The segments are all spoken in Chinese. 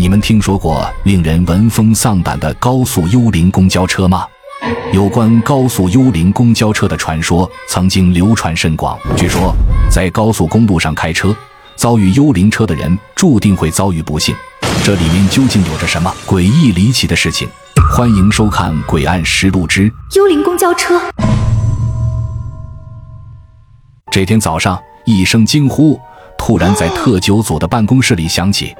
你们听说过令人闻风丧胆的高速幽灵公交车吗？有关高速幽灵公交车的传说曾经流传甚广。据说，在高速公路上开车，遭遇幽灵车的人注定会遭遇不幸。这里面究竟有着什么诡异离奇的事情？欢迎收看《诡案实录之幽灵公交车》。这天早上，一声惊呼突然在特九组的办公室里响起。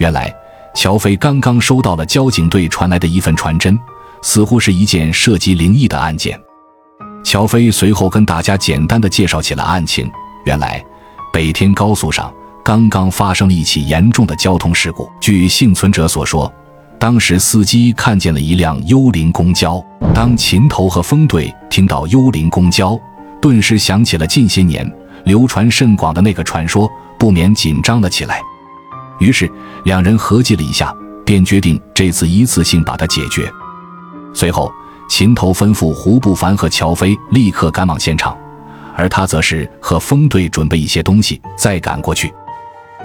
原来，乔飞刚刚收到了交警队传来的一份传真，似乎是一件涉及灵异的案件。乔飞随后跟大家简单的介绍起了案情。原来，北天高速上刚刚发生了一起严重的交通事故。据幸存者所说，当时司机看见了一辆幽灵公交。当秦头和风队听到幽灵公交，顿时想起了近些年流传甚广的那个传说，不免紧张了起来。于是，两人合计了一下，便决定这次一次性把它解决。随后，秦头吩咐胡不凡和乔飞立刻赶往现场，而他则是和风队准备一些东西再赶过去。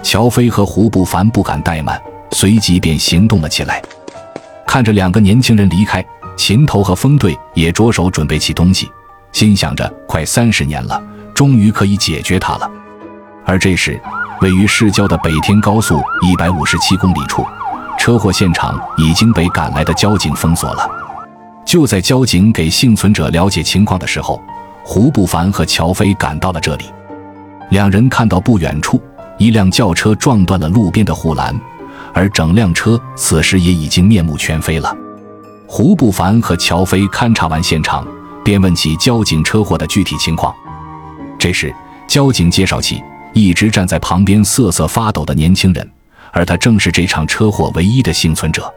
乔飞和胡不凡不敢怠慢，随即便行动了起来。看着两个年轻人离开，秦头和风队也着手准备起东西，心想着快三十年了，终于可以解决它了。而这时，位于市郊的北天高速一百五十七公里处，车祸现场已经被赶来的交警封锁了。就在交警给幸存者了解情况的时候，胡不凡和乔飞赶到了这里。两人看到不远处一辆轿车撞断了路边的护栏，而整辆车此时也已经面目全非了。胡不凡和乔飞勘察完现场，便问起交警车祸的具体情况。这时，交警介绍起。一直站在旁边瑟瑟发抖的年轻人，而他正是这场车祸唯一的幸存者。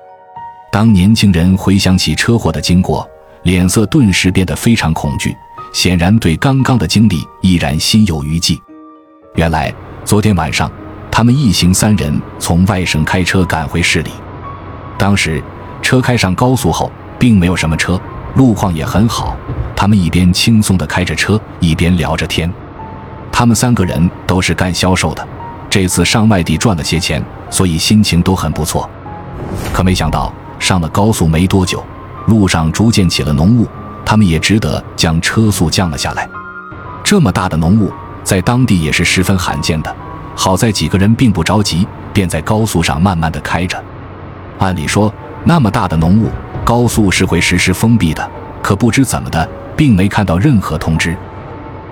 当年轻人回想起车祸的经过，脸色顿时变得非常恐惧，显然对刚刚的经历依然心有余悸。原来，昨天晚上他们一行三人从外省开车赶回市里，当时车开上高速后，并没有什么车，路况也很好，他们一边轻松地开着车，一边聊着天。他们三个人都是干销售的，这次上外地赚了些钱，所以心情都很不错。可没想到上了高速没多久，路上逐渐起了浓雾，他们也只得将车速降了下来。这么大的浓雾，在当地也是十分罕见的。好在几个人并不着急，便在高速上慢慢的开着。按理说，那么大的浓雾，高速是会实时封闭的，可不知怎么的，并没看到任何通知。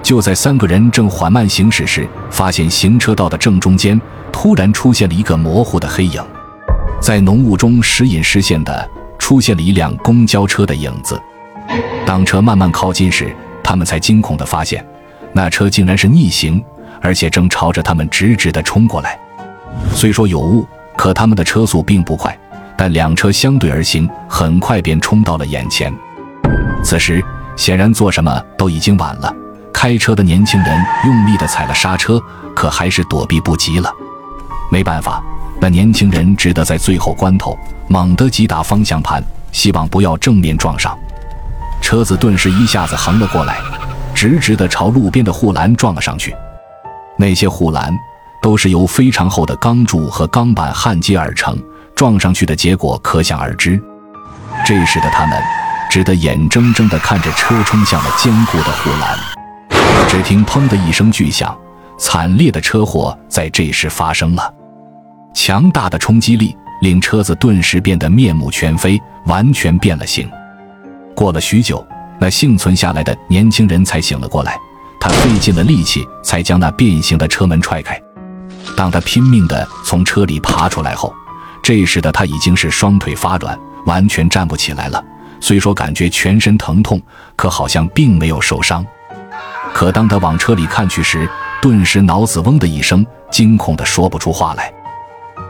就在三个人正缓慢行驶时，发现行车道的正中间突然出现了一个模糊的黑影，在浓雾中时隐时现的出现了一辆公交车的影子。当车慢慢靠近时，他们才惊恐地发现，那车竟然是逆行，而且正朝着他们直直地冲过来。虽说有雾，可他们的车速并不快，但两车相对而行，很快便冲到了眼前。此时，显然做什么都已经晚了。开车的年轻人用力地踩了刹车，可还是躲避不及了。没办法，那年轻人只得在最后关头猛地击打方向盘，希望不要正面撞上。车子顿时一下子横了过来，直直地朝路边的护栏撞了上去。那些护栏都是由非常厚的钢柱和钢板焊接而成，撞上去的结果可想而知。这时的他们只得眼睁睁地看着车冲向了坚固的护栏。听“砰”的一声巨响，惨烈的车祸在这时发生了。强大的冲击力令车子顿时变得面目全非，完全变了形。过了许久，那幸存下来的年轻人才醒了过来。他费尽了力气才将那变形的车门踹开。当他拼命地从车里爬出来后，这时的他已经是双腿发软，完全站不起来了。虽说感觉全身疼痛，可好像并没有受伤。可当他往车里看去时，顿时脑子嗡的一声，惊恐的说不出话来。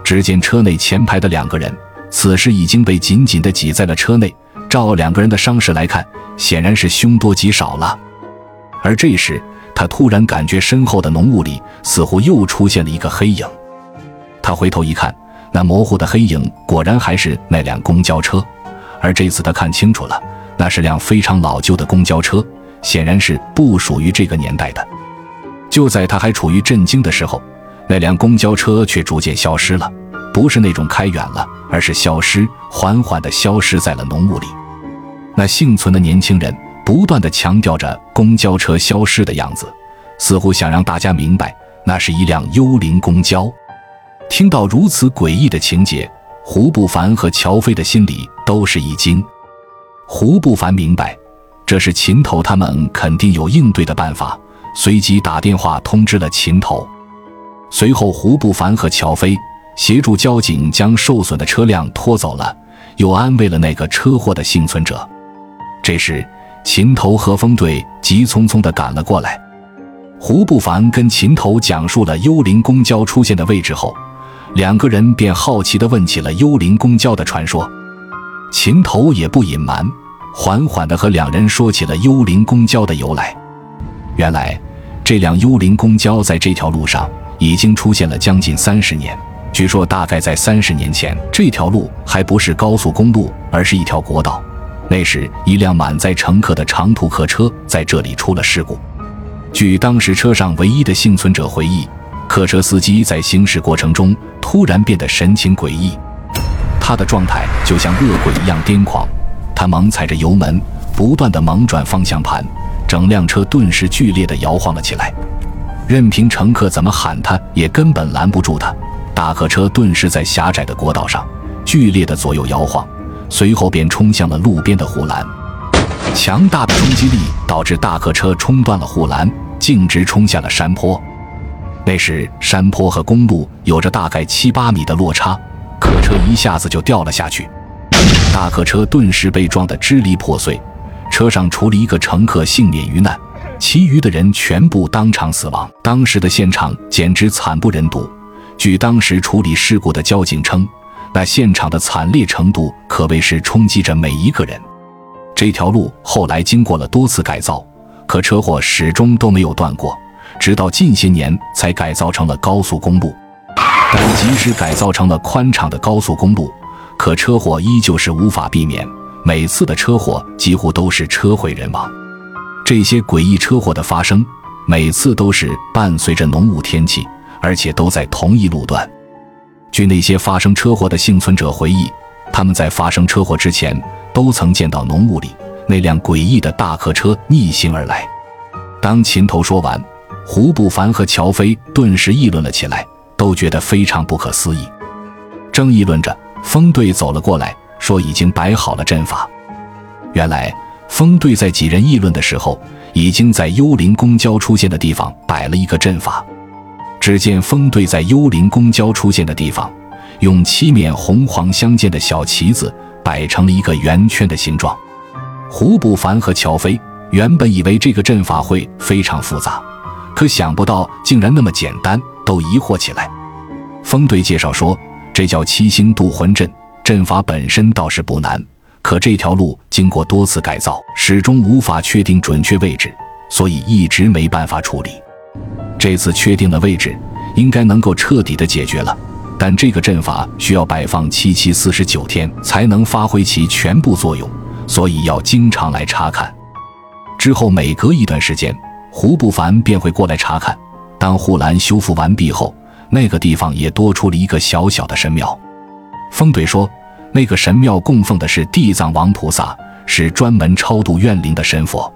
只见车内前排的两个人，此时已经被紧紧的挤在了车内。照两个人的伤势来看，显然是凶多吉少了。而这时，他突然感觉身后的浓雾里似乎又出现了一个黑影。他回头一看，那模糊的黑影果然还是那辆公交车。而这次他看清楚了，那是辆非常老旧的公交车。显然是不属于这个年代的。就在他还处于震惊的时候，那辆公交车却逐渐消失了。不是那种开远了，而是消失，缓缓地消失在了浓雾里。那幸存的年轻人不断地强调着公交车消失的样子，似乎想让大家明白，那是一辆幽灵公交。听到如此诡异的情节，胡不凡和乔飞的心里都是一惊。胡不凡明白，这是秦头他们肯定有应对的办法，随即打电话通知了秦头。随后，胡不凡和乔飞协助交警将受损的车辆拖走了，又安慰了那个车祸的幸存者。这时，秦头和风队急匆匆地赶了过来。胡不凡跟秦头讲述了幽灵公交出现的位置后，两个人便好奇地问起了幽灵公交的传说。秦头也不隐瞒，缓缓地和两人说起了幽灵公交的由来。原来，这辆幽灵公交在这条路上。已经出现了将近三十年。据说，大概在三十年前，这条路还不是高速公路，而是一条国道。那时，一辆满载乘客的长途客车在这里出了事故。据当时车上唯一的幸存者回忆，客车司机在行驶过程中突然变得神情诡异，他的状态就像恶鬼一样癫狂。他猛踩着油门，不断的猛转方向盘，整辆车顿时剧烈的摇晃了起来。任凭乘客怎么喊，他也根本拦不住他。大客车顿时在狭窄的国道上剧烈的左右摇晃，随后便冲向了路边的护栏。强大的冲击力导致大客车冲断了护栏，径直冲下了山坡。那时山坡和公路有着大概七八米的落差，客车一下子就掉了下去。大客车顿时被撞得支离破碎，车上除了一个乘客幸免于难。其余的人全部当场死亡。当时的现场简直惨不忍睹。据当时处理事故的交警称，那现场的惨烈程度可谓是冲击着每一个人。这条路后来经过了多次改造，可车祸始终都没有断过，直到近些年才改造成了高速公路。但即使改造成了宽敞的高速公路，可车祸依旧是无法避免。每次的车祸几乎都是车毁人亡。这些诡异车祸的发生，每次都是伴随着浓雾天气，而且都在同一路段。据那些发生车祸的幸存者回忆，他们在发生车祸之前都曾见到浓雾里那辆诡异的大客车逆行而来。当秦头说完，胡不凡和乔飞顿时议论了起来，都觉得非常不可思议。正议论着，风队走了过来，说已经摆好了阵法。原来。风队在几人议论的时候，已经在幽灵公交出现的地方摆了一个阵法。只见风队在幽灵公交出现的地方，用七面红黄相间的小旗子摆成了一个圆圈的形状。胡不凡和乔飞原本以为这个阵法会非常复杂，可想不到竟然那么简单，都疑惑起来。风队介绍说，这叫七星渡魂阵，阵法本身倒是不难。可这条路经过多次改造，始终无法确定准确位置，所以一直没办法处理。这次确定了位置，应该能够彻底的解决了。但这个阵法需要摆放七七四十九天才能发挥其全部作用，所以要经常来查看。之后每隔一段时间，胡不凡便会过来查看。当护栏修复完毕后，那个地方也多出了一个小小的神庙。风怼说。那个神庙供奉的是地藏王菩萨，是专门超度怨灵的神佛。